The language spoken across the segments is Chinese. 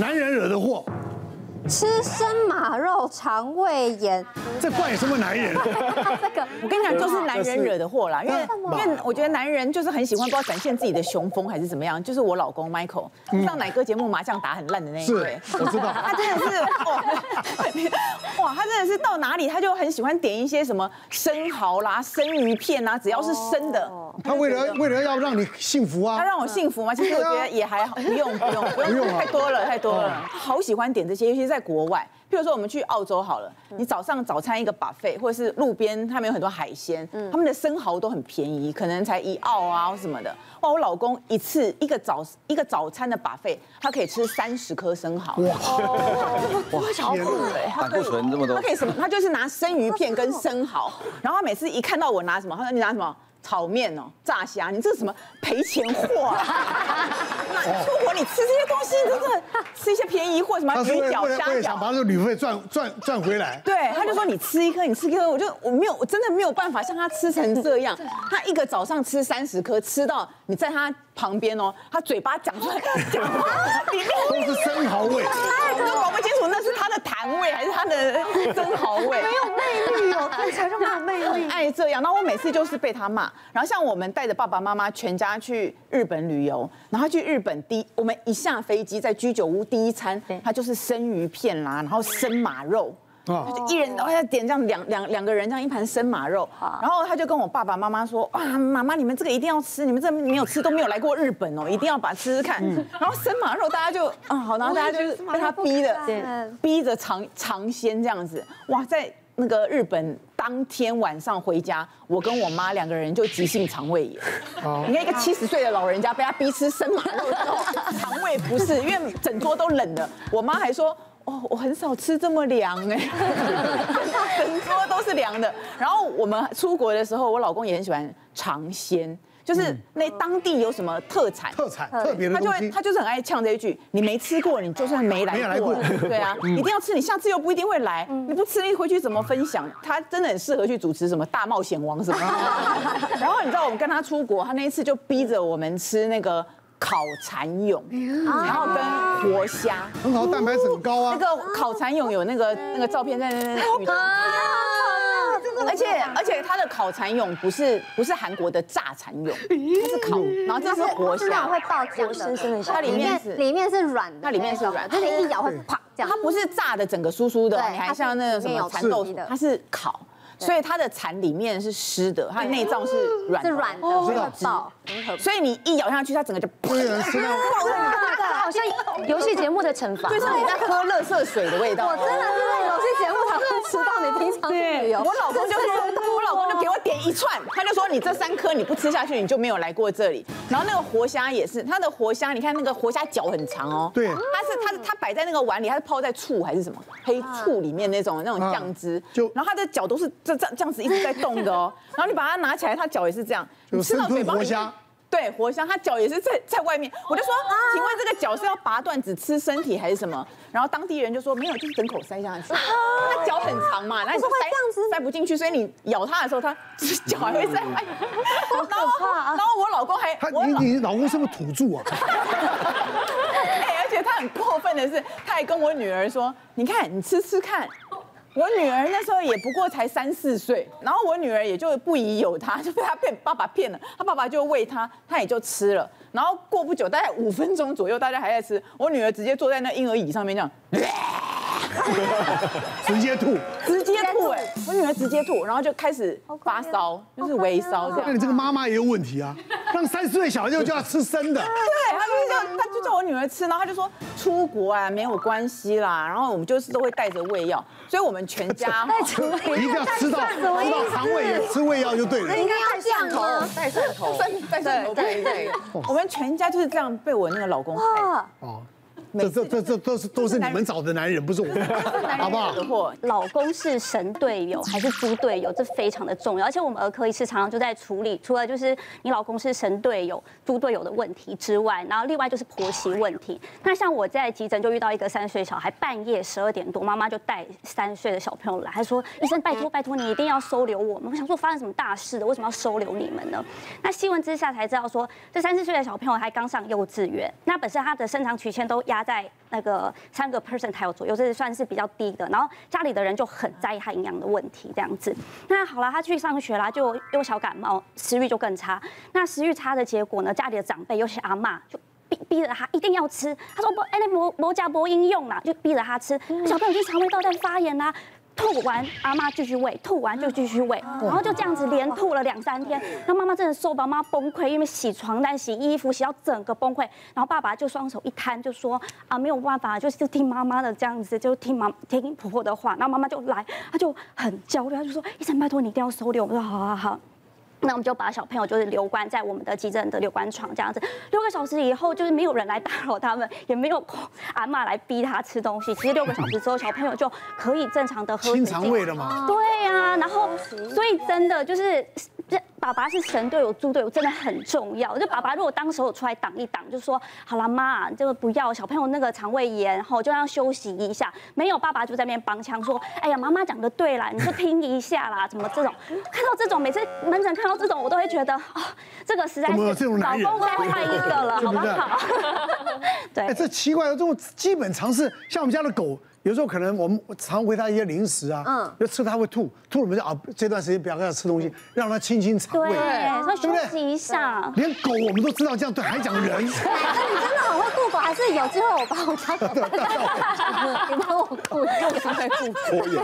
男人惹的祸。吃生马肉肠胃炎，这怪什么男人？这个我跟你讲，就是男人惹的祸啦。因为因为我觉得男人就是很喜欢不知道展现自己的雄风还是怎么样。就是我老公 Michael 上奶哥节目麻将打很烂的那一位，我知道。他真的是哇 哇，他真的是到哪里他就很喜欢点一些什么生蚝啦、生鱼片啊，只要是生的。他为了为了要让你幸福啊，他让我幸福吗？其实我觉得也还好，不用不用不用，太多了太多了。他好喜欢点这些，尤其是在国外。譬如说我们去澳洲好了，你早上早餐一个 buffet，或者是路边他们有很多海鲜，他们的生蚝都很便宜，可能才一澳啊什么的。哇，我老公一次一个早一个早餐的 buffet，他可以吃三十颗生蚝。哇，哇，好酷哎，胆固醇这么多。他可以什么？他就是拿生鱼片跟生蚝，然后他每次一看到我拿什么，他说你拿什么？炒面哦，炸虾，你这是什么赔钱货啊？出国你吃这些东西，真的吃一些便宜货，什么鱼饺、虾饺，把这个旅费赚赚赚回来。对，他就说你吃一颗，你吃一颗，我就我没有，我真的没有办法像他吃成这样。他一个早上吃三十颗，吃到你在他旁边哦，他嘴巴讲出来讲话，里面 都是生蚝味，我都搞不清楚那的痰味还是他的 生蚝味。没有魅力哦，看起来就没有魅力。爱这样，然后我每次就是被他骂。然后像我们带着爸爸妈妈全家去日本旅游，然后去日本第我们一下飞机在居酒屋第一餐，他就是生鱼片啦，然后生马肉，就一人都要点这样两两两个人这样一盘生马肉，然后他就跟我爸爸妈妈说啊，妈妈你们这个一定要吃，你们这没有吃都没有来过日本哦，一定要把它吃吃看。然后生马肉大家就啊好，然后大家就被他逼的，逼着尝尝鲜这样子，哇在。那个日本当天晚上回家，我跟我妈两个人就急性肠胃炎。你看一个七十岁的老人家被他逼吃生马肉，肠胃不适，因为整桌都冷的。我妈还说：“哦，我很少吃这么凉哎，整桌都是凉的。”然后我们出国的时候，我老公也很喜欢尝鲜。就是那当地有什么特产，特产特别的，他就会他就是很爱呛这一句：你没吃过，你就算没来过，对啊，一定要吃，你下次又不一定会来，你不吃你回去怎么分享？他真的很适合去主持什么大冒险王什么。然后你知道我们跟他出国，他那一次就逼着我们吃那个烤蚕蛹，然后跟活虾，很好，蛋白质很高啊。那个烤蚕蛹有那个那个照片在那那。而且而且它的烤蚕蛹不是不是韩国的炸蚕蛹，它是烤，然后这是活虾，会爆浆生生的，它里面是里面是软的，它里面是软，就是一咬会啪这样，它不是炸的整个酥酥的，你还像那个什么蚕豆，它是烤，所以它的蚕里面是湿的，它的内脏是软，是软的，会爆，所以你一咬下去，它整个就 爆炸，好像游戏节目的惩罚，就像你在喝垃圾水的味道，我真的是游戏节目才会吃到你平常对，我老公就说。一串，他就说你这三颗你不吃下去，你就没有来过这里。然后那个活虾也是，它的活虾，你看那个活虾脚很长哦。对。它是它它摆在那个碗里，它是泡在醋还是什么黑醋里面那种那种酱汁。就。然后它的脚都是这这这样子一直在动的哦。然后你把它拿起来，它脚也是这样。你吃到嘴巴里。对，活虾，它脚也是在在外面。我就说，请问这个脚是要拔断只吃身体还是什么？然后当地人就说没有，就是整口塞下去。它脚很长嘛，那你说塞塞不进去，所以你咬它的时候，它 脚还会塞。好可怕啊！然后我老公还，你你老公是不是土著啊？哎，而且他很过分的是，他还跟我女儿说：“你看，你吃吃看。”我女儿那时候也不过才三四岁，然后我女儿也就不疑有他，就被他骗爸爸骗了，他爸爸就喂他，他也就吃了。然后过不久，大概五分钟左右，大家还在吃，我女儿直接坐在那婴儿椅上面这样，直接吐，直接吐哎，我女儿直接吐，然后就开始发烧，就是微烧这样。那你这个妈妈也有问题啊，让三四岁小孩就叫他吃生的。对，他就叫他就叫我女儿吃，然后他就说出国啊没有关系啦，然后我们就是都会带着胃药。所以我们全家 一定要吃到吃到肠胃炎，吃胃药就对了。应该要这样吗？带蒜头，带蒜头，对对。我们全家就是这样被我那个老公害。哦。这这这这都是都是你们找的男人，不是我，好不好？老公是神队友还是猪队友？这非常的重要。而且我们儿科医师常常就在处理，除了就是你老公是神队友、猪队友的问题之外，然后另外就是婆媳问题。那像我在急诊就遇到一个三岁小孩，半夜十二点多，妈妈就带三岁的小朋友来，她说：“医生，拜托拜托你一定要收留我们。”我想说发生什么大事了？为什么要收留你们呢？那细问之下才知道说，这三四岁的小朋友还刚上幼稚园，那本身他的生长曲线都压。他在那个三个 percent 还有左右，这是算是比较低的。然后家里的人就很在意他营养的问题，这样子。那好了，他去上学啦，就又小感冒，食欲就更差。那食欲差的结果呢，家里的长辈尤其阿妈就逼逼着他一定要吃。他说不，哎，那摩摩加波应用啦，就逼着他吃。小朋友就肠胃道在发炎啦。吐完，阿妈继续喂，吐完就继续喂，然后就这样子连吐了两三天，那妈妈真的受不了，妈妈崩溃，因为洗床单、洗衣服洗到整个崩溃，然后爸爸就双手一摊，就说啊没有办法，就是听妈妈的这样子，就听妈听婆婆的话，然后妈妈就来，她就很焦虑，她就说医生拜托你一定要收留，我说好好好。那我们就把小朋友就是留关在我们的急诊的留观床这样子，六个小时以后就是没有人来打扰他们，也没有阿妈来逼他吃东西。其实六个小时之后，小朋友就可以正常的喝水。清肠胃了吗？对呀、啊，然后所以真的就是。这爸爸是神队友、猪队友，真的很重要。就爸爸如果当时有出来挡一挡，就说好了妈，这个不要小朋友那个肠胃炎，然后就让休息一下。没有爸爸就在那边帮腔说，哎呀妈妈讲的对啦，你就听一下啦，怎么这种？看到这种每次门诊看到这种，我都会觉得啊、哦，这个实在是老公该换一个了，好不好？对。哎，这奇怪，这种基本常识，像我们家的狗。有时候可能我们常喂他一些零食啊，嗯，要吃他会吐，吐了我们就啊，这段时间不要让它吃东西，让他清清肠胃，对，说休息一下。连狗我们都知道这样对，还讲人。那你真的很会顾狗，还是有机会我帮我家狗 你帮我顾，又是在顾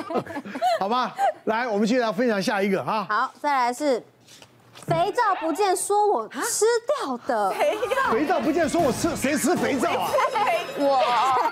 狗。好吧，来，我们接下来分享下一个哈。好，再来是。肥皂不见，说我吃掉的。肥皂肥皂不见，说我吃，谁吃肥皂啊？我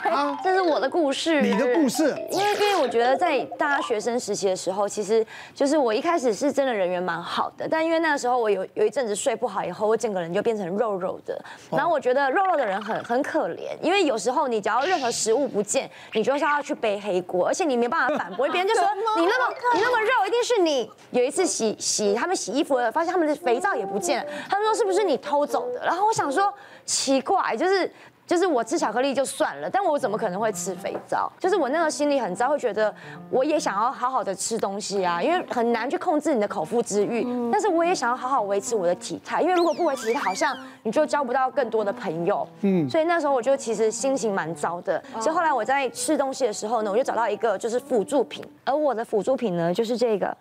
啊，这是我的故事。你的故事？因为因为我觉得在大家学生时期的时候，其实就是我一开始是真的人缘蛮好的，但因为那个时候我有有一阵子睡不好，以后我整个人就变成肉肉的。然后我觉得肉肉的人很很可怜，因为有时候你只要任何食物不见，你就是要去背黑锅，而且你没办法反驳，别人 就说你那么你那么肉，一定是你。有一次洗洗他们洗衣服的，发现他们。肥皂也不见了，他们说是不是你偷走的？然后我想说奇怪，就是就是我吃巧克力就算了，但我怎么可能会吃肥皂？就是我那时候心里很糟，会觉得我也想要好好的吃东西啊，因为很难去控制你的口腹之欲，但是我也想要好好维持我的体态，因为如果不维持，好像你就交不到更多的朋友。嗯，所以那时候我就其实心情蛮糟的。所以后来我在吃东西的时候呢，我就找到一个就是辅助品，而我的辅助品呢就是这个。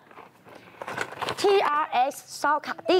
T R S 烧卡定，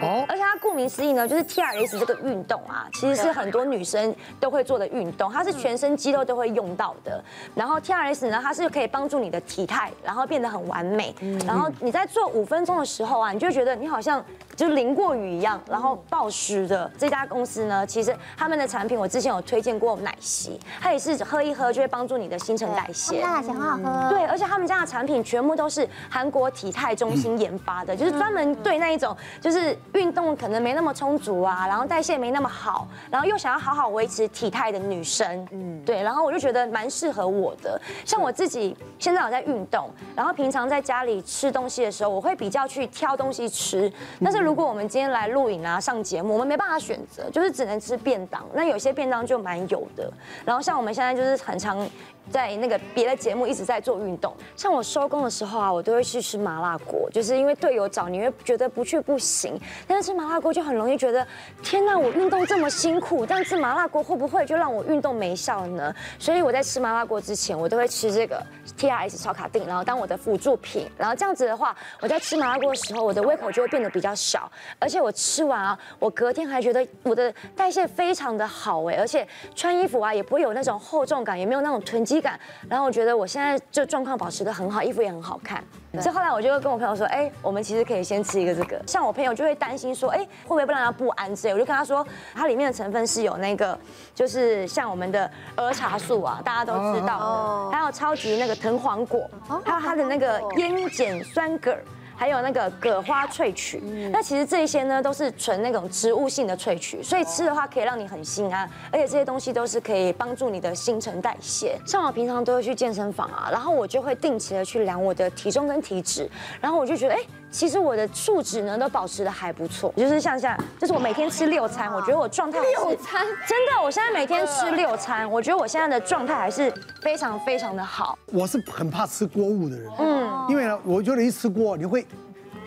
哦，而且它顾名思义呢，就是 T R S 这个运动啊，其实是很多女生都会做的运动，它是全身肌肉都会用到的。然后 T R S 呢，它是可以帮助你的体态，然后变得很完美。然后你在做五分钟的时候啊，你就觉得你好像就淋过雨一样，然后暴湿的。这家公司呢，其实他们的产品我之前有推荐过奶昔，它也是喝一喝就会帮助你的新陈代谢。奶昔很好喝。对，而且他们家的产品全部都是韩国体态中心研发。的，就是专门对那一种，就是运动可能没那么充足啊，然后代谢没那么好，然后又想要好好维持体态的女生，嗯，对，然后我就觉得蛮适合我的。像我自己现在有在运动，然后平常在家里吃东西的时候，我会比较去挑东西吃。但是如果我们今天来录影啊、上节目，我们没办法选择，就是只能吃便当。那有些便当就蛮有的。然后像我们现在就是很常。在那个别的节目一直在做运动，像我收工的时候啊，我都会去吃麻辣锅，就是因为队友找你会觉得不去不行，但是吃麻辣锅就很容易觉得，天哪，我运动这么辛苦，但吃麻辣锅会不会就让我运动没效呢？所以我在吃麻辣锅之前，我都会吃这个 TRS 烧卡定，然后当我的辅助品，然后这样子的话，我在吃麻辣锅的时候，我的胃口就会变得比较小，而且我吃完啊，我隔天还觉得我的代谢非常的好哎，而且穿衣服啊也不会有那种厚重感，也没有那种囤积。感，然后我觉得我现在就状况保持的很好，衣服也很好看。所以后来我就跟我朋友说，哎，我们其实可以先吃一个这个。像我朋友就会担心说，哎，会不会不让他不安之类。我就跟他说，它里面的成分是有那个，就是像我们的儿茶素啊，大家都知道的，还有超级那个藤黄果，还有它的那个烟碱酸葛。还有那个葛花萃取，那其实这些呢都是纯那种植物性的萃取，所以吃的话可以让你很心安，而且这些东西都是可以帮助你的新陈代谢。像我平常都会去健身房啊，然后我就会定期的去量我的体重跟体脂，然后我就觉得哎。其实我的数值呢都保持的还不错，就是像像，就是我每天吃六餐，我觉得我状态六餐真的，我现在每天吃六餐，我觉得我现在的状态还是非常非常的好。我是很怕吃锅物的人，嗯，因为呢，我觉得一吃锅你会。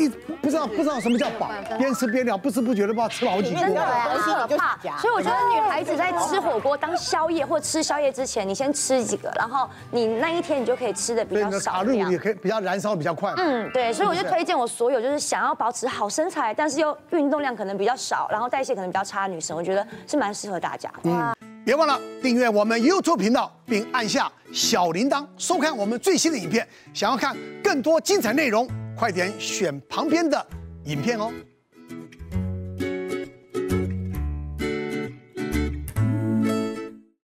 一不知道不知道什么叫饱，边吃边聊，不知不觉的不知道吃了好几锅。真的很可怕所以我觉得女孩子在吃火锅当宵夜或吃宵夜之前，你先吃几个，然后你那一天你就可以吃的比较少卡路里也。可以比较燃烧比较快。嗯，对，所以我就推荐我所有就是想要保持好身材，但是又运动量可能比较少，然后代谢可能比较差的女生，我觉得是蛮适合大家嗯。别忘了订阅我们 YouTube 频道，并按下小铃铛，收看我们最新的影片。想要看更多精彩内容，快点选旁边的影片哦。